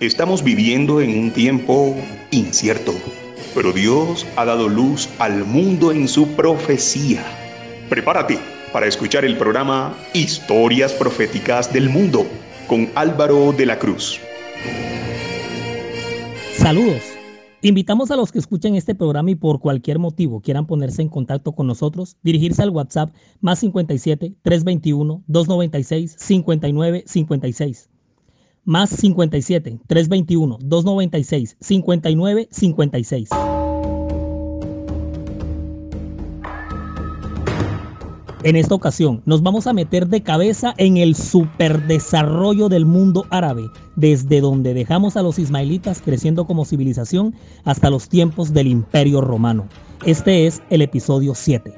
Estamos viviendo en un tiempo incierto, pero Dios ha dado luz al mundo en su profecía. Prepárate para escuchar el programa Historias Proféticas del Mundo con Álvaro de la Cruz. Saludos. Invitamos a los que escuchen este programa y por cualquier motivo quieran ponerse en contacto con nosotros, dirigirse al WhatsApp más 57 321 296 59 56 más 57 321 296 59 56. En esta ocasión nos vamos a meter de cabeza en el superdesarrollo del mundo árabe, desde donde dejamos a los ismaelitas creciendo como civilización hasta los tiempos del imperio romano. Este es el episodio 7.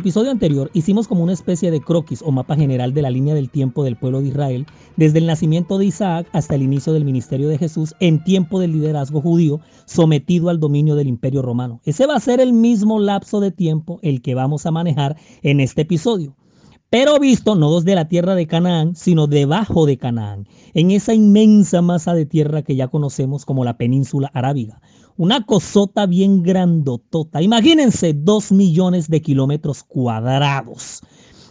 Episodio anterior hicimos como una especie de croquis o mapa general de la línea del tiempo del pueblo de Israel, desde el nacimiento de Isaac hasta el inicio del ministerio de Jesús en tiempo del liderazgo judío sometido al dominio del imperio romano. Ese va a ser el mismo lapso de tiempo el que vamos a manejar en este episodio pero visto no desde la tierra de Canaán, sino debajo de Canaán, en esa inmensa masa de tierra que ya conocemos como la península arábiga. Una cosota bien grandotota. Imagínense dos millones de kilómetros cuadrados,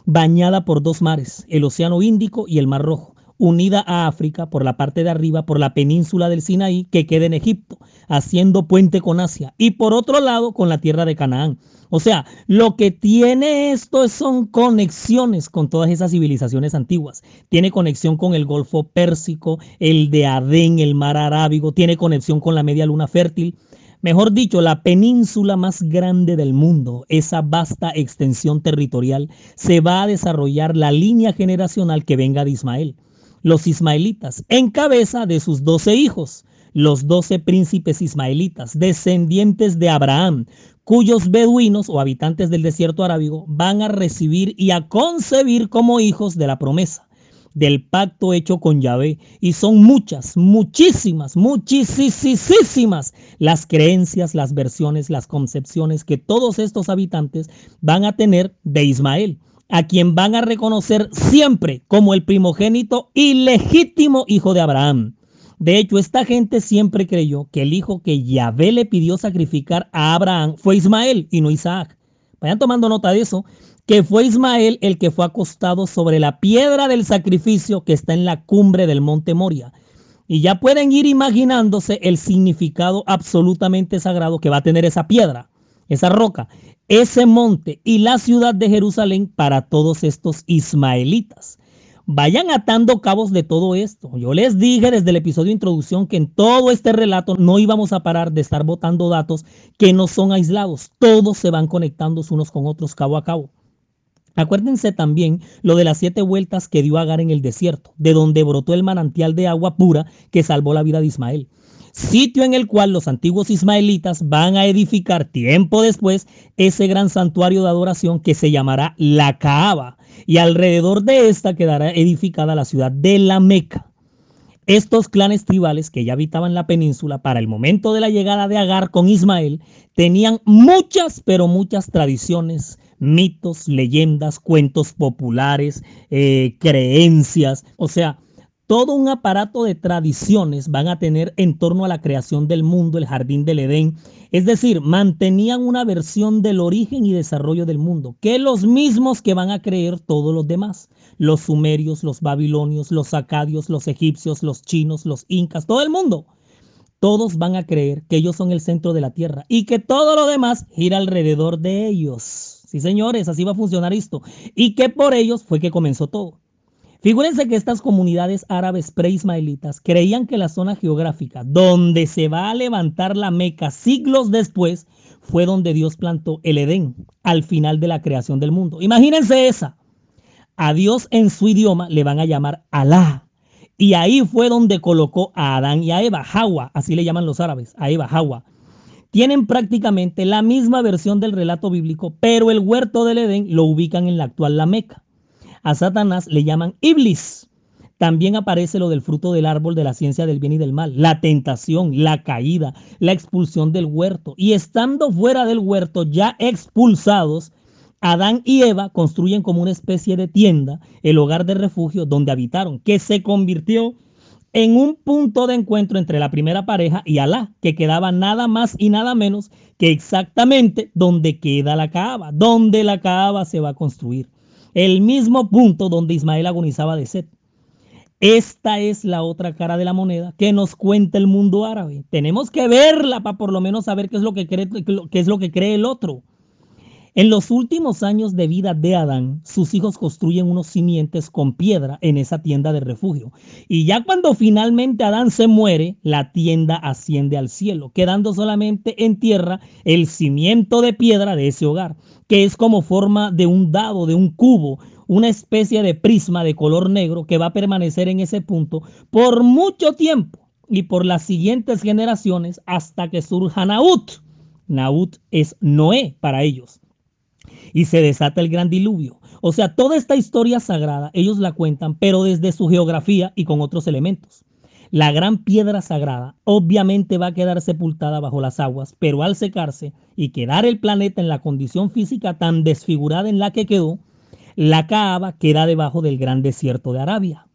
bañada por dos mares, el Océano Índico y el Mar Rojo unida a África por la parte de arriba, por la península del Sinaí, que queda en Egipto, haciendo puente con Asia, y por otro lado con la tierra de Canaán. O sea, lo que tiene esto son conexiones con todas esas civilizaciones antiguas. Tiene conexión con el Golfo Pérsico, el de Adén, el mar Arábigo, tiene conexión con la media luna fértil. Mejor dicho, la península más grande del mundo, esa vasta extensión territorial, se va a desarrollar la línea generacional que venga de Ismael los ismaelitas, en cabeza de sus doce hijos, los doce príncipes ismaelitas, descendientes de Abraham, cuyos beduinos o habitantes del desierto arábigo van a recibir y a concebir como hijos de la promesa del pacto hecho con Yahvé. Y son muchas, muchísimas, muchísimas las creencias, las versiones, las concepciones que todos estos habitantes van a tener de Ismael a quien van a reconocer siempre como el primogénito y legítimo hijo de Abraham. De hecho, esta gente siempre creyó que el hijo que Yahvé le pidió sacrificar a Abraham fue Ismael y no Isaac. Vayan tomando nota de eso, que fue Ismael el que fue acostado sobre la piedra del sacrificio que está en la cumbre del monte Moria. Y ya pueden ir imaginándose el significado absolutamente sagrado que va a tener esa piedra, esa roca ese monte y la ciudad de Jerusalén para todos estos ismaelitas. Vayan atando cabos de todo esto. Yo les dije desde el episodio de introducción que en todo este relato no íbamos a parar de estar botando datos que no son aislados. Todos se van conectando unos con otros cabo a cabo. Acuérdense también lo de las siete vueltas que dio Agar en el desierto, de donde brotó el manantial de agua pura que salvó la vida de Ismael sitio en el cual los antiguos ismaelitas van a edificar tiempo después ese gran santuario de adoración que se llamará la Kaaba y alrededor de esta quedará edificada la ciudad de la Meca. Estos clanes tribales que ya habitaban la península para el momento de la llegada de Agar con Ismael tenían muchas, pero muchas tradiciones, mitos, leyendas, cuentos populares, eh, creencias, o sea, todo un aparato de tradiciones van a tener en torno a la creación del mundo, el jardín del Edén. Es decir, mantenían una versión del origen y desarrollo del mundo, que los mismos que van a creer todos los demás. Los sumerios, los babilonios, los acadios, los egipcios, los chinos, los incas, todo el mundo. Todos van a creer que ellos son el centro de la tierra y que todo lo demás gira alrededor de ellos. Sí, señores, así va a funcionar esto. Y que por ellos fue que comenzó todo. Figúrense que estas comunidades árabes pre-ismaelitas creían que la zona geográfica donde se va a levantar la Meca siglos después fue donde Dios plantó el Edén al final de la creación del mundo. Imagínense esa. A Dios en su idioma le van a llamar Alá. Y ahí fue donde colocó a Adán y a Eva, Hawa, así le llaman los árabes, a Eva, Hawa. Tienen prácticamente la misma versión del relato bíblico, pero el huerto del Edén lo ubican en la actual La Meca. A Satanás le llaman Iblis. También aparece lo del fruto del árbol de la ciencia del bien y del mal, la tentación, la caída, la expulsión del huerto. Y estando fuera del huerto, ya expulsados, Adán y Eva construyen como una especie de tienda el hogar de refugio donde habitaron, que se convirtió en un punto de encuentro entre la primera pareja y Alá, que quedaba nada más y nada menos que exactamente donde queda la Kaaba, donde la Kaaba se va a construir. El mismo punto donde Ismael agonizaba de sed. Esta es la otra cara de la moneda que nos cuenta el mundo árabe. Tenemos que verla para por lo menos saber qué es lo que cree, qué es lo que cree el otro. En los últimos años de vida de Adán, sus hijos construyen unos simientes con piedra en esa tienda de refugio. Y ya cuando finalmente Adán se muere, la tienda asciende al cielo, quedando solamente en tierra el cimiento de piedra de ese hogar, que es como forma de un dado, de un cubo, una especie de prisma de color negro que va a permanecer en ese punto por mucho tiempo y por las siguientes generaciones hasta que surja Naut. Naut es Noé para ellos y se desata el gran diluvio. O sea, toda esta historia sagrada ellos la cuentan, pero desde su geografía y con otros elementos. La gran piedra sagrada obviamente va a quedar sepultada bajo las aguas, pero al secarse y quedar el planeta en la condición física tan desfigurada en la que quedó, la Kaaba queda debajo del gran desierto de Arabia.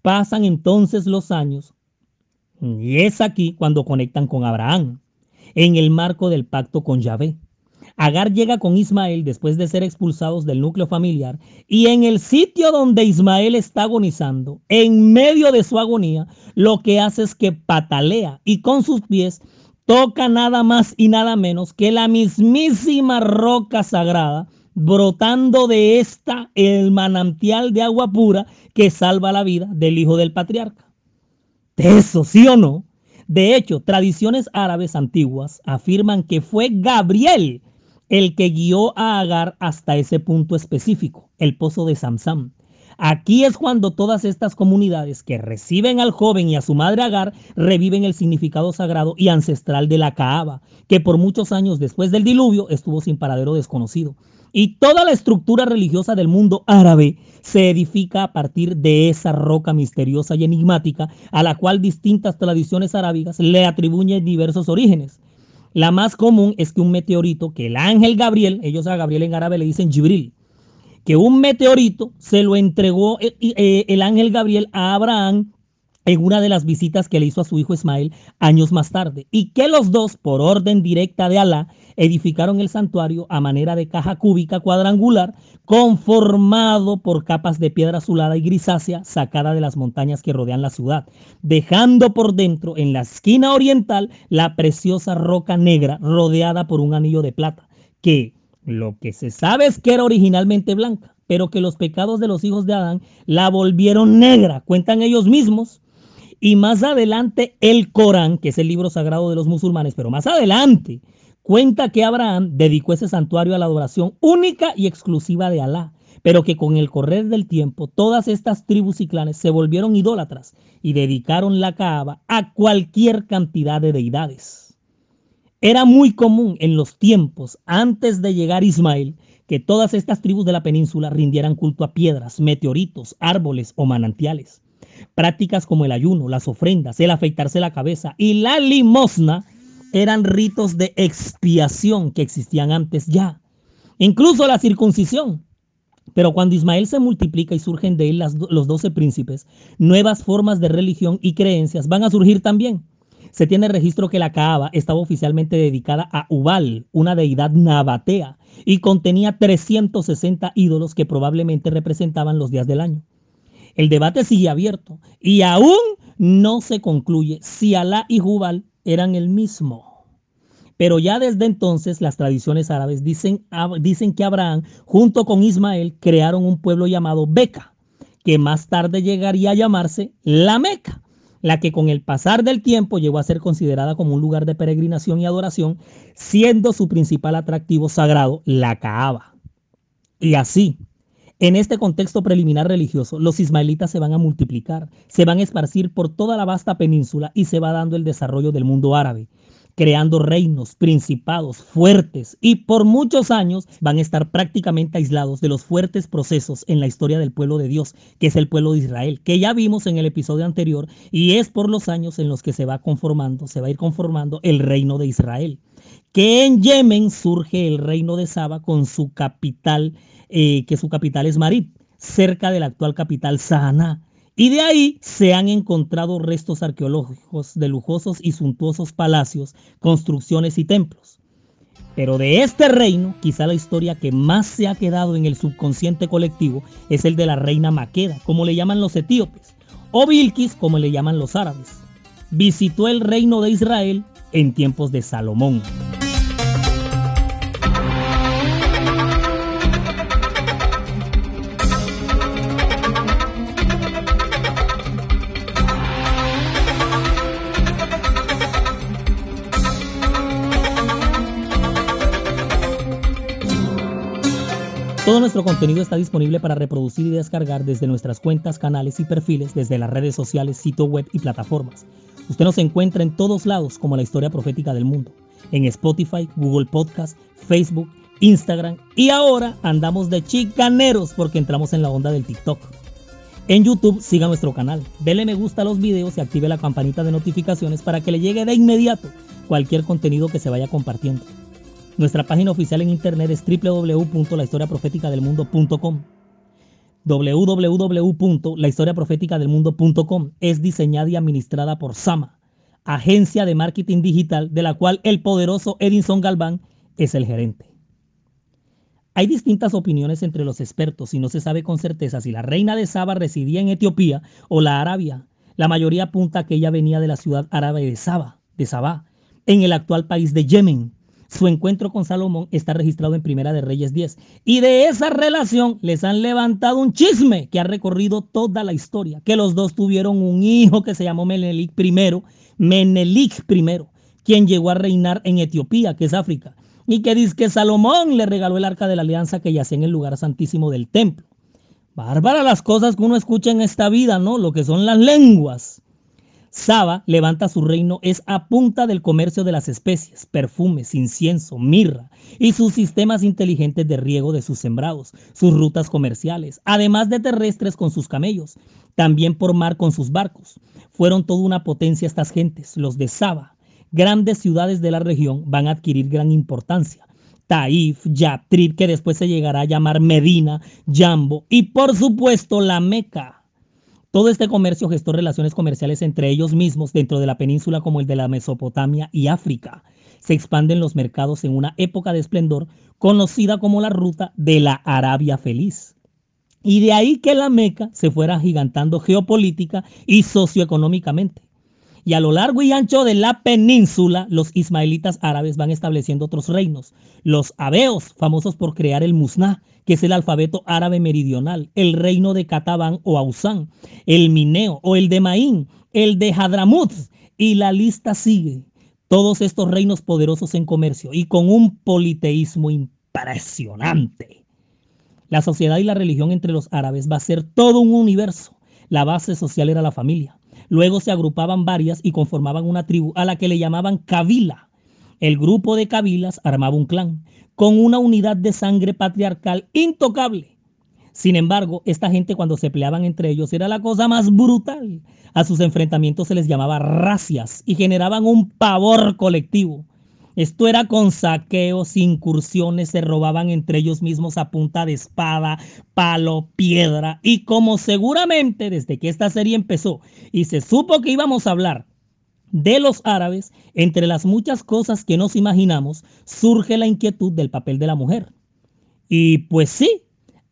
Pasan entonces los años y es aquí cuando conectan con Abraham, en el marco del pacto con Yahvé. Agar llega con Ismael después de ser expulsados del núcleo familiar y en el sitio donde Ismael está agonizando, en medio de su agonía, lo que hace es que patalea y con sus pies toca nada más y nada menos que la mismísima roca sagrada, brotando de esta el manantial de agua pura que salva la vida del hijo del patriarca. ¿De eso sí o no? De hecho, tradiciones árabes antiguas afirman que fue Gabriel el que guió a Agar hasta ese punto específico, el pozo de Samsam. Aquí es cuando todas estas comunidades que reciben al joven y a su madre Agar reviven el significado sagrado y ancestral de la Kaaba, que por muchos años después del diluvio estuvo sin paradero desconocido. Y toda la estructura religiosa del mundo árabe se edifica a partir de esa roca misteriosa y enigmática a la cual distintas tradiciones arábigas le atribuyen diversos orígenes. La más común es que un meteorito, que el ángel Gabriel, ellos a Gabriel en árabe le dicen Jibril, que un meteorito se lo entregó eh, eh, el ángel Gabriel a Abraham en una de las visitas que le hizo a su hijo Ismael años más tarde, y que los dos, por orden directa de Alá, edificaron el santuario a manera de caja cúbica cuadrangular, conformado por capas de piedra azulada y grisácea sacada de las montañas que rodean la ciudad, dejando por dentro, en la esquina oriental, la preciosa roca negra rodeada por un anillo de plata, que lo que se sabe es que era originalmente blanca, pero que los pecados de los hijos de Adán la volvieron negra, cuentan ellos mismos. Y más adelante el Corán, que es el libro sagrado de los musulmanes, pero más adelante cuenta que Abraham dedicó ese santuario a la adoración única y exclusiva de Alá, pero que con el correr del tiempo todas estas tribus y clanes se volvieron idólatras y dedicaron la Kaaba a cualquier cantidad de deidades. Era muy común en los tiempos antes de llegar Ismael que todas estas tribus de la península rindieran culto a piedras, meteoritos, árboles o manantiales. Prácticas como el ayuno, las ofrendas, el afeitarse la cabeza y la limosna eran ritos de expiación que existían antes ya. Incluso la circuncisión. Pero cuando Ismael se multiplica y surgen de él los doce príncipes, nuevas formas de religión y creencias van a surgir también. Se tiene registro que la Kaaba estaba oficialmente dedicada a Ubal, una deidad nabatea, y contenía 360 ídolos que probablemente representaban los días del año. El debate sigue abierto y aún no se concluye si Alá y Jubal eran el mismo. Pero ya desde entonces las tradiciones árabes dicen, dicen que Abraham junto con Ismael crearon un pueblo llamado Beca, que más tarde llegaría a llamarse la Meca, la que con el pasar del tiempo llegó a ser considerada como un lugar de peregrinación y adoración, siendo su principal atractivo sagrado la Kaaba. Y así, en este contexto preliminar religioso, los ismaelitas se van a multiplicar, se van a esparcir por toda la vasta península y se va dando el desarrollo del mundo árabe, creando reinos, principados fuertes y por muchos años van a estar prácticamente aislados de los fuertes procesos en la historia del pueblo de Dios, que es el pueblo de Israel, que ya vimos en el episodio anterior y es por los años en los que se va conformando, se va a ir conformando el reino de Israel. Que en Yemen surge el reino de Saba con su capital, eh, que su capital es Marib, cerca de la actual capital Sahaná y de ahí se han encontrado restos arqueológicos de lujosos y suntuosos palacios, construcciones y templos. Pero de este reino, quizá la historia que más se ha quedado en el subconsciente colectivo es el de la reina Maqueda, como le llaman los etíopes, o Bilquis, como le llaman los árabes. Visitó el reino de Israel en tiempos de Salomón. Nuestro contenido está disponible para reproducir y descargar desde nuestras cuentas, canales y perfiles, desde las redes sociales, sitio web y plataformas. Usted nos encuentra en todos lados como la historia profética del mundo, en Spotify, Google Podcast, Facebook, Instagram y ahora andamos de chicaneros porque entramos en la onda del TikTok. En YouTube siga nuestro canal, dele me gusta a los videos y active la campanita de notificaciones para que le llegue de inmediato cualquier contenido que se vaya compartiendo. Nuestra página oficial en internet es www.lahistoriaprofeticadelmundo.com. www.lahistoriaprofeticadelmundo.com es diseñada y administrada por Sama, agencia de marketing digital de la cual el poderoso Edinson Galván es el gerente. Hay distintas opiniones entre los expertos y no se sabe con certeza si la reina de Saba residía en Etiopía o la Arabia. La mayoría apunta que ella venía de la ciudad árabe de Saba, de Sabá, en el actual país de Yemen, su encuentro con Salomón está registrado en Primera de Reyes 10. Y de esa relación les han levantado un chisme que ha recorrido toda la historia. Que los dos tuvieron un hijo que se llamó Menelik I, Menelik I, quien llegó a reinar en Etiopía, que es África. Y que dice que Salomón le regaló el arca de la alianza que yacía en el lugar santísimo del templo. Bárbara las cosas que uno escucha en esta vida, ¿no? Lo que son las lenguas. Saba levanta su reino es a punta del comercio de las especies, perfumes, incienso, mirra y sus sistemas inteligentes de riego de sus sembrados, sus rutas comerciales, además de terrestres con sus camellos, también por mar con sus barcos. Fueron toda una potencia estas gentes, los de Saba. Grandes ciudades de la región van a adquirir gran importancia. Taif, Yatrib, que después se llegará a llamar Medina, Jambo y por supuesto la Meca. Todo este comercio gestó relaciones comerciales entre ellos mismos dentro de la península como el de la Mesopotamia y África. Se expanden los mercados en una época de esplendor conocida como la ruta de la Arabia Feliz. Y de ahí que la Meca se fuera gigantando geopolítica y socioeconómicamente. Y a lo largo y ancho de la península, los ismaelitas árabes van estableciendo otros reinos. Los abeos, famosos por crear el musná, que es el alfabeto árabe meridional, el reino de Katabán o Ausán, el Mineo o el de Maín, el de Hadramut, y la lista sigue. Todos estos reinos poderosos en comercio y con un politeísmo impresionante. La sociedad y la religión entre los árabes va a ser todo un universo. La base social era la familia. Luego se agrupaban varias y conformaban una tribu a la que le llamaban Kabila. El grupo de Kabilas armaba un clan con una unidad de sangre patriarcal intocable. Sin embargo, esta gente cuando se peleaban entre ellos era la cosa más brutal. A sus enfrentamientos se les llamaba racias y generaban un pavor colectivo. Esto era con saqueos, incursiones, se robaban entre ellos mismos a punta de espada, palo, piedra. Y como seguramente desde que esta serie empezó y se supo que íbamos a hablar de los árabes, entre las muchas cosas que nos imaginamos, surge la inquietud del papel de la mujer. Y pues sí,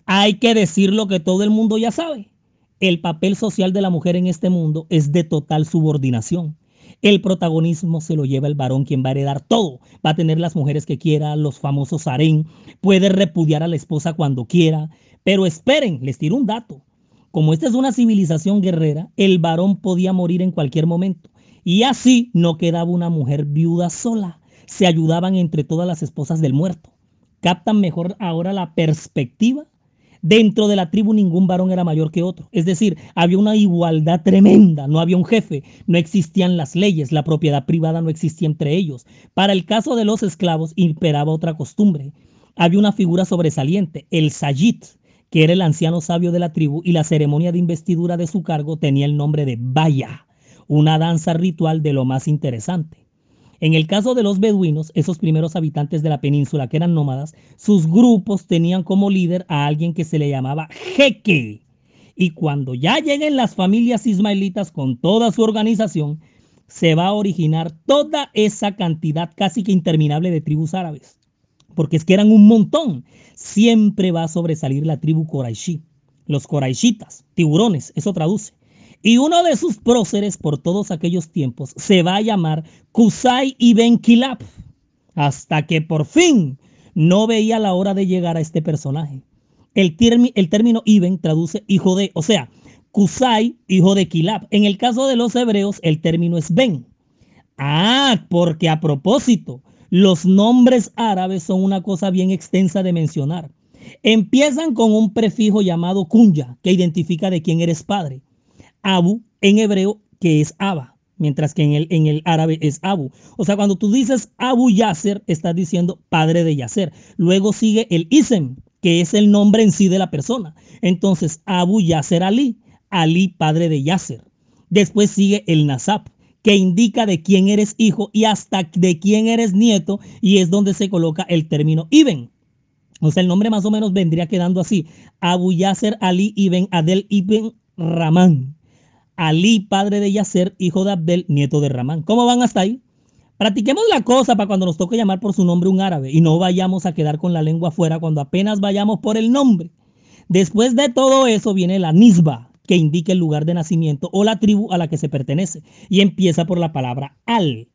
hay que decir lo que todo el mundo ya sabe. El papel social de la mujer en este mundo es de total subordinación. El protagonismo se lo lleva el varón quien va a heredar todo. Va a tener las mujeres que quiera, los famosos harén, puede repudiar a la esposa cuando quiera. Pero esperen, les tiro un dato. Como esta es una civilización guerrera, el varón podía morir en cualquier momento. Y así no quedaba una mujer viuda sola. Se ayudaban entre todas las esposas del muerto. ¿Captan mejor ahora la perspectiva? Dentro de la tribu ningún varón era mayor que otro. Es decir, había una igualdad tremenda. No había un jefe, no existían las leyes, la propiedad privada no existía entre ellos. Para el caso de los esclavos imperaba otra costumbre. Había una figura sobresaliente, el Sayit, que era el anciano sabio de la tribu y la ceremonia de investidura de su cargo tenía el nombre de Baya, una danza ritual de lo más interesante. En el caso de los beduinos, esos primeros habitantes de la península que eran nómadas, sus grupos tenían como líder a alguien que se le llamaba jeque. Y cuando ya lleguen las familias ismaelitas con toda su organización, se va a originar toda esa cantidad casi que interminable de tribus árabes. Porque es que eran un montón. Siempre va a sobresalir la tribu Coraishi. Los Coraishitas, tiburones, eso traduce. Y uno de sus próceres por todos aquellos tiempos se va a llamar Kusai ibn Kilab, hasta que por fin no veía la hora de llegar a este personaje. El, el término Ibn traduce hijo de, o sea, Kusai, hijo de Kilab. En el caso de los hebreos, el término es Ben. Ah, porque a propósito, los nombres árabes son una cosa bien extensa de mencionar. Empiezan con un prefijo llamado kunya, que identifica de quién eres padre. Abu en hebreo, que es Abba, mientras que en el, en el árabe es Abu. O sea, cuando tú dices Abu Yasser, estás diciendo padre de Yasser. Luego sigue el Isem, que es el nombre en sí de la persona. Entonces, Abu Yasser Ali, Ali padre de Yasser. Después sigue el Nasab, que indica de quién eres hijo y hasta de quién eres nieto, y es donde se coloca el término Ibn. O sea, el nombre más o menos vendría quedando así: Abu Yasser Ali Ibn Adel Ibn Ramán. Ali, padre de Yasser, hijo de Abdel, nieto de Ramán. ¿Cómo van hasta ahí? Practiquemos la cosa para cuando nos toque llamar por su nombre un árabe y no vayamos a quedar con la lengua afuera cuando apenas vayamos por el nombre. Después de todo eso viene la nisba, que indica el lugar de nacimiento o la tribu a la que se pertenece y empieza por la palabra al.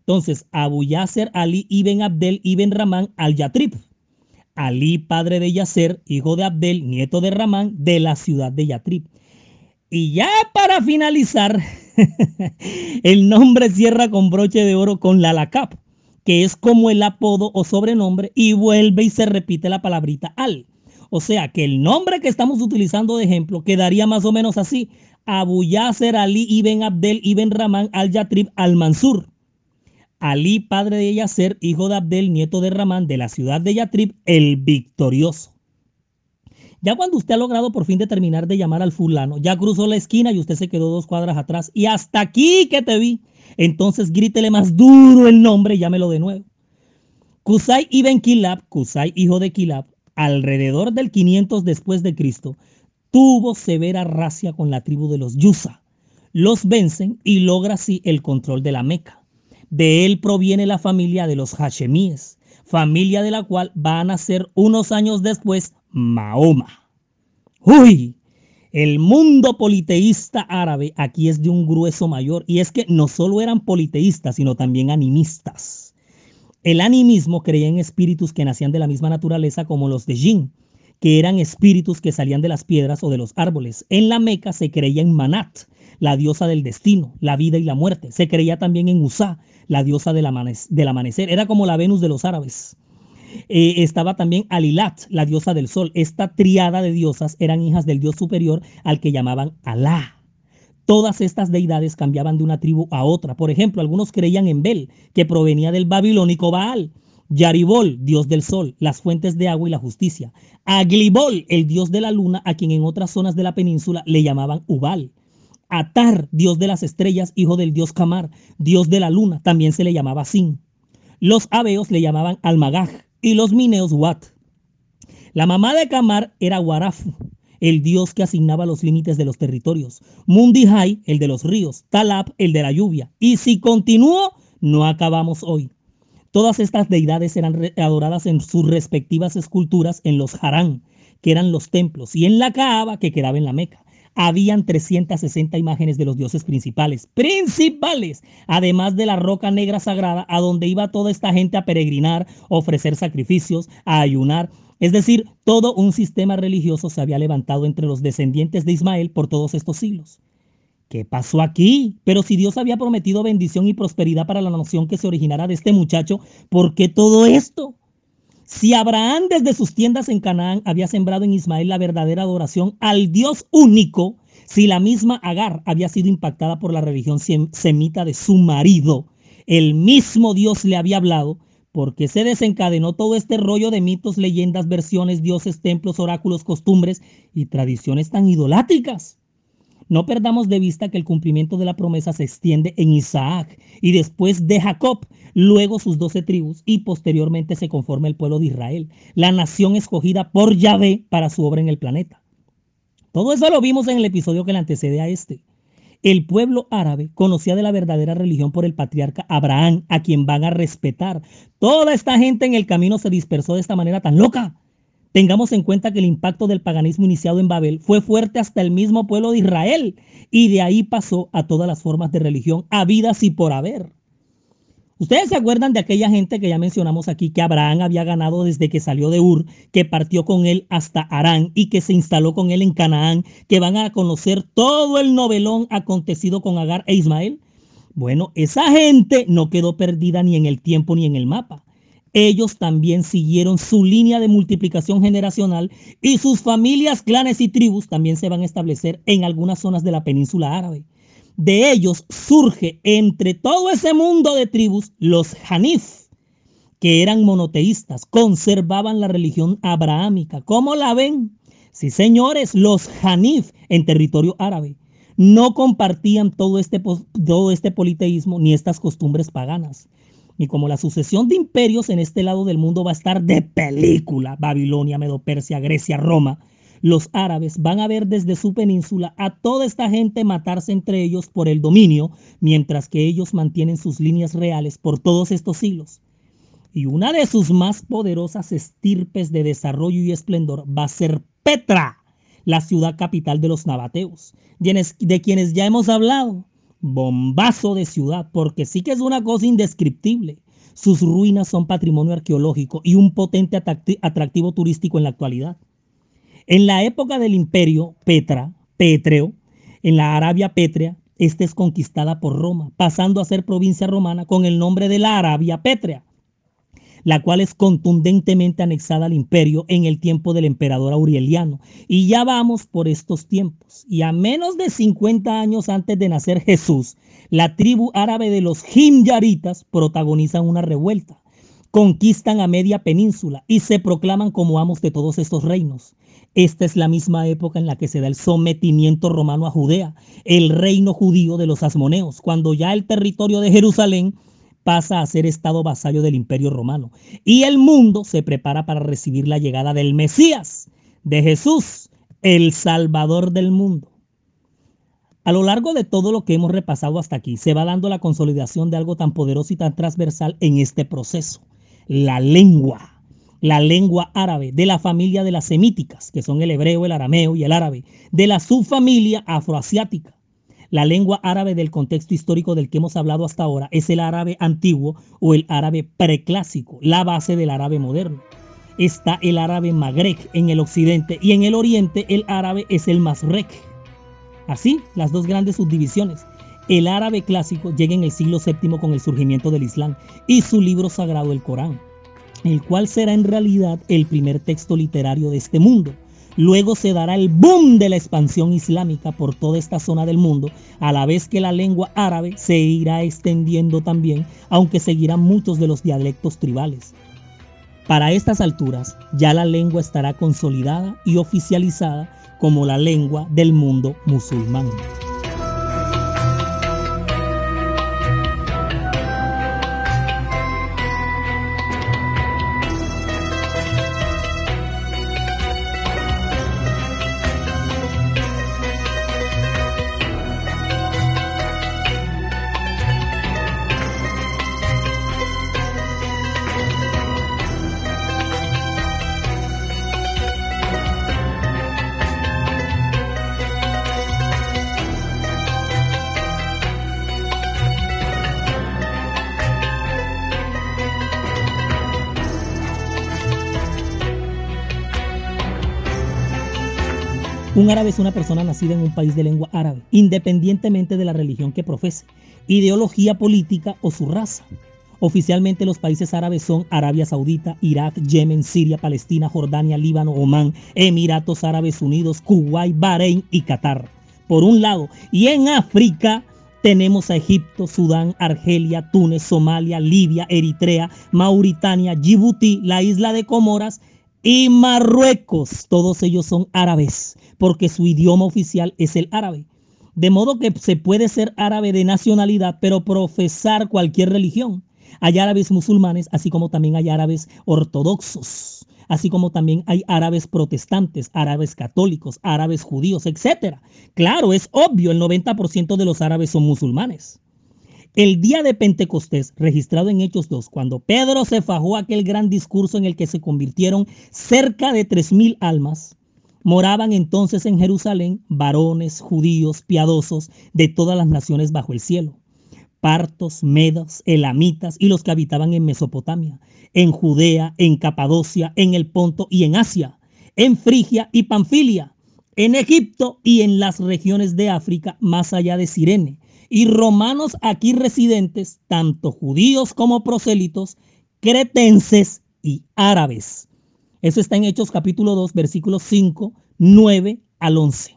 Entonces, Abu Yasser Ali ibn Abdel ibn Ramán al Yatrib. Ali, padre de Yasser, hijo de Abdel, nieto de Ramán, de la ciudad de Yatrib. Y ya para finalizar, el nombre cierra con broche de oro con la LACAP, que es como el apodo o sobrenombre, y vuelve y se repite la palabrita al. O sea que el nombre que estamos utilizando de ejemplo quedaría más o menos así: Abu Yasser Ali ibn Abdel ibn Ramán al Yatrib al Mansur. Ali, padre de Yasser, hijo de Abdel, nieto de Ramán, de la ciudad de Yatrib, el victorioso. Ya cuando usted ha logrado por fin determinar de llamar al fulano, ya cruzó la esquina y usted se quedó dos cuadras atrás y hasta aquí que te vi. Entonces grítele más duro el nombre y llámelo de nuevo. Kusai ibn Kilab, Kusai hijo de Kilab, alrededor del 500 después de Cristo, tuvo severa racia con la tribu de los Yusa. Los vencen y logra así el control de la Meca. De él proviene la familia de los Hashemíes, familia de la cual va a nacer unos años después Mahoma. Uy, el mundo politeísta árabe aquí es de un grueso mayor y es que no solo eran politeístas, sino también animistas. El animismo creía en espíritus que nacían de la misma naturaleza como los de Jin, que eran espíritus que salían de las piedras o de los árboles. En la Meca se creía en Manat, la diosa del destino, la vida y la muerte. Se creía también en Usá, la diosa del, amanecer. Era como la Venus de los árabes. Eh, estaba también Alilat, la diosa del sol. Esta triada de diosas eran hijas del dios superior al que llamaban Alá. Todas estas deidades cambiaban de una tribu a otra. Por ejemplo, algunos creían en Bel, que provenía del babilónico Baal. Yaribol, dios del sol, las fuentes de agua y la justicia. Aglibol, el dios de la luna, a quien en otras zonas de la península le llamaban Ubal. Atar, dios de las estrellas, hijo del dios Kamar, dios de la luna, también se le llamaba Sin. Los abeos le llamaban Almagaj, y los mineos Wat. La mamá de Kamar era Warafu, el dios que asignaba los límites de los territorios. Mundihai, el de los ríos. Talab, el de la lluvia. Y si continúo, no acabamos hoy. Todas estas deidades eran adoradas en sus respectivas esculturas en los Harán, que eran los templos, y en la Kaaba, que quedaba en la Meca habían 360 imágenes de los dioses principales, principales, además de la roca negra sagrada a donde iba toda esta gente a peregrinar, ofrecer sacrificios, a ayunar. Es decir, todo un sistema religioso se había levantado entre los descendientes de Ismael por todos estos siglos. ¿Qué pasó aquí? Pero si Dios había prometido bendición y prosperidad para la nación que se originara de este muchacho, ¿por qué todo esto? Si Abraham desde sus tiendas en Canaán había sembrado en Ismael la verdadera adoración al Dios único, si la misma Agar había sido impactada por la religión semita de su marido, el mismo Dios le había hablado, porque se desencadenó todo este rollo de mitos, leyendas, versiones, dioses, templos, oráculos, costumbres y tradiciones tan idolátricas. No perdamos de vista que el cumplimiento de la promesa se extiende en Isaac y después de Jacob, luego sus doce tribus y posteriormente se conforma el pueblo de Israel, la nación escogida por Yahvé para su obra en el planeta. Todo eso lo vimos en el episodio que le antecede a este. El pueblo árabe conocía de la verdadera religión por el patriarca Abraham, a quien van a respetar. Toda esta gente en el camino se dispersó de esta manera tan loca. Tengamos en cuenta que el impacto del paganismo iniciado en Babel fue fuerte hasta el mismo pueblo de Israel y de ahí pasó a todas las formas de religión habidas y por haber. Ustedes se acuerdan de aquella gente que ya mencionamos aquí que Abraham había ganado desde que salió de Ur, que partió con él hasta Arán y que se instaló con él en Canaán, que van a conocer todo el novelón acontecido con Agar e Ismael. Bueno, esa gente no quedó perdida ni en el tiempo ni en el mapa. Ellos también siguieron su línea de multiplicación generacional y sus familias, clanes y tribus también se van a establecer en algunas zonas de la península árabe. De ellos surge entre todo ese mundo de tribus los Hanif, que eran monoteístas, conservaban la religión abrahámica. ¿Cómo la ven? Sí, señores, los Hanif en territorio árabe no compartían todo este, todo este politeísmo ni estas costumbres paganas. Y como la sucesión de imperios en este lado del mundo va a estar de película, Babilonia, Medo Persia, Grecia, Roma, los árabes van a ver desde su península a toda esta gente matarse entre ellos por el dominio, mientras que ellos mantienen sus líneas reales por todos estos siglos. Y una de sus más poderosas estirpes de desarrollo y esplendor va a ser Petra, la ciudad capital de los nabateos, de quienes ya hemos hablado. Bombazo de ciudad, porque sí que es una cosa indescriptible. Sus ruinas son patrimonio arqueológico y un potente atractivo turístico en la actualidad. En la época del imperio Petra, Petreo, en la Arabia Pétrea, esta es conquistada por Roma, pasando a ser provincia romana con el nombre de la Arabia Pétrea, la cual es contundentemente anexada al imperio en el tiempo del emperador Aureliano. Y ya vamos por estos tiempos. Y a menos de 50 años antes de nacer Jesús, la tribu árabe de los Himyaritas protagonizan una revuelta conquistan a media península y se proclaman como amos de todos estos reinos. Esta es la misma época en la que se da el sometimiento romano a Judea, el reino judío de los asmoneos, cuando ya el territorio de Jerusalén pasa a ser estado vasallo del imperio romano. Y el mundo se prepara para recibir la llegada del Mesías, de Jesús, el Salvador del mundo. A lo largo de todo lo que hemos repasado hasta aquí, se va dando la consolidación de algo tan poderoso y tan transversal en este proceso, la lengua la lengua árabe, de la familia de las semíticas, que son el hebreo, el arameo y el árabe, de la subfamilia afroasiática. La lengua árabe del contexto histórico del que hemos hablado hasta ahora es el árabe antiguo o el árabe preclásico, la base del árabe moderno. Está el árabe magrec en el occidente y en el oriente el árabe es el masrek. Así, las dos grandes subdivisiones. El árabe clásico llega en el siglo VII con el surgimiento del Islam y su libro sagrado, el Corán el cual será en realidad el primer texto literario de este mundo. Luego se dará el boom de la expansión islámica por toda esta zona del mundo, a la vez que la lengua árabe se irá extendiendo también, aunque seguirán muchos de los dialectos tribales. Para estas alturas, ya la lengua estará consolidada y oficializada como la lengua del mundo musulmán. Un árabe es una persona nacida en un país de lengua árabe, independientemente de la religión que profese, ideología política o su raza. Oficialmente los países árabes son Arabia Saudita, Irak, Yemen, Siria, Palestina, Jordania, Líbano, Omán, Emiratos Árabes Unidos, Kuwait, Bahrein y Qatar. Por un lado, y en África tenemos a Egipto, Sudán, Argelia, Túnez, Somalia, Libia, Eritrea, Mauritania, Djibouti, la isla de Comoras y Marruecos. Todos ellos son árabes, porque su idioma oficial es el árabe. De modo que se puede ser árabe de nacionalidad, pero profesar cualquier religión. Hay árabes musulmanes, así como también hay árabes ortodoxos, así como también hay árabes protestantes, árabes católicos, árabes judíos, etc. Claro, es obvio, el 90% de los árabes son musulmanes. El día de Pentecostés, registrado en Hechos 2, cuando Pedro se fajó aquel gran discurso en el que se convirtieron cerca de 3.000 almas, moraban entonces en Jerusalén varones judíos piadosos de todas las naciones bajo el cielo partos, medos, elamitas y los que habitaban en Mesopotamia, en Judea, en Capadocia, en el Ponto y en Asia, en Frigia y Panfilia, en Egipto y en las regiones de África más allá de Sirene, y romanos aquí residentes, tanto judíos como prosélitos, cretenses y árabes. Eso está en Hechos capítulo 2, versículos 5, 9 al 11.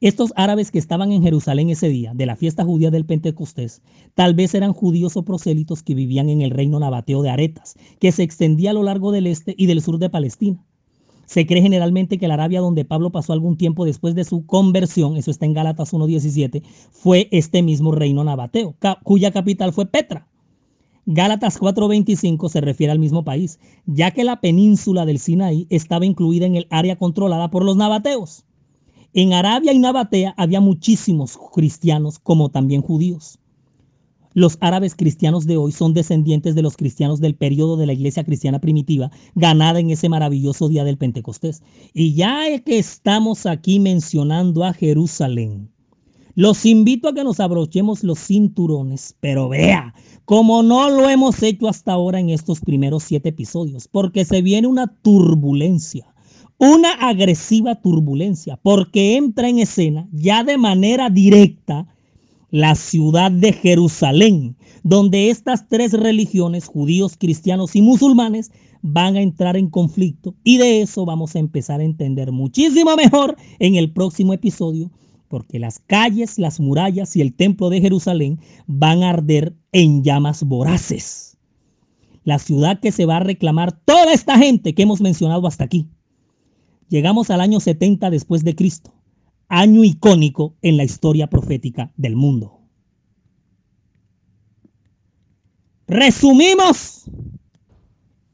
Estos árabes que estaban en Jerusalén ese día de la fiesta judía del Pentecostés, tal vez eran judíos o prosélitos que vivían en el reino nabateo de Aretas, que se extendía a lo largo del este y del sur de Palestina. Se cree generalmente que la Arabia donde Pablo pasó algún tiempo después de su conversión, eso está en Gálatas 1.17, fue este mismo reino nabateo, cuya capital fue Petra. Gálatas 4:25 se refiere al mismo país, ya que la península del Sinaí estaba incluida en el área controlada por los nabateos. En Arabia y Nabatea había muchísimos cristianos como también judíos. Los árabes cristianos de hoy son descendientes de los cristianos del periodo de la iglesia cristiana primitiva, ganada en ese maravilloso día del Pentecostés. Y ya que estamos aquí mencionando a Jerusalén, los invito a que nos abrochemos los cinturones, pero vea, como no lo hemos hecho hasta ahora en estos primeros siete episodios, porque se viene una turbulencia una agresiva turbulencia, porque entra en escena ya de manera directa la ciudad de Jerusalén, donde estas tres religiones, judíos, cristianos y musulmanes, van a entrar en conflicto. Y de eso vamos a empezar a entender muchísimo mejor en el próximo episodio, porque las calles, las murallas y el templo de Jerusalén van a arder en llamas voraces. La ciudad que se va a reclamar toda esta gente que hemos mencionado hasta aquí. Llegamos al año 70 después de Cristo, año icónico en la historia profética del mundo. Resumimos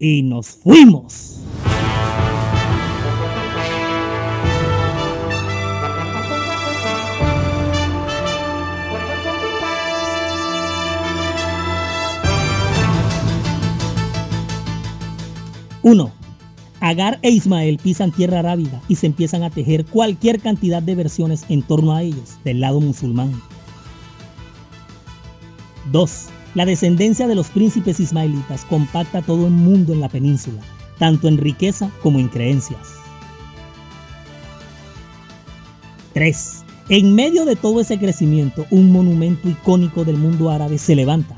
y nos fuimos. Uno. Agar e Ismael pisan tierra arábiga y se empiezan a tejer cualquier cantidad de versiones en torno a ellos del lado musulmán. 2. La descendencia de los príncipes ismaelitas compacta todo el mundo en la península, tanto en riqueza como en creencias. 3. En medio de todo ese crecimiento, un monumento icónico del mundo árabe se levanta,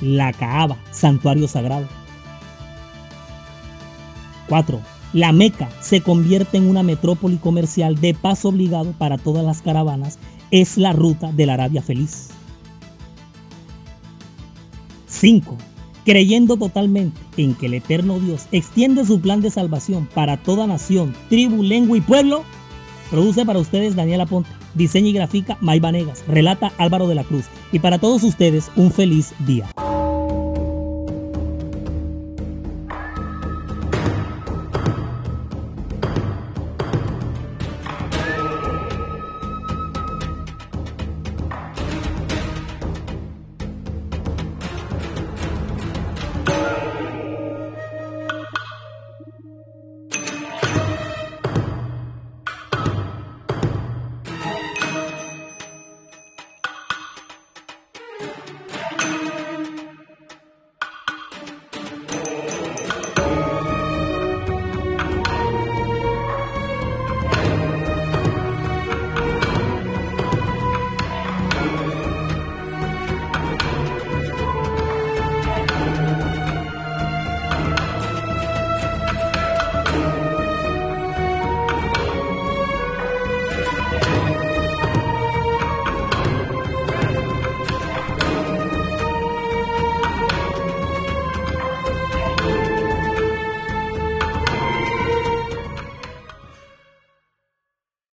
la Kaaba, santuario sagrado 4. La Meca se convierte en una metrópoli comercial de paso obligado para todas las caravanas. Es la ruta de la Arabia feliz. 5. Creyendo totalmente en que el eterno Dios extiende su plan de salvación para toda nación, tribu, lengua y pueblo, produce para ustedes Daniela Ponte, diseña y grafica May Vanegas, relata Álvaro de la Cruz y para todos ustedes un feliz día.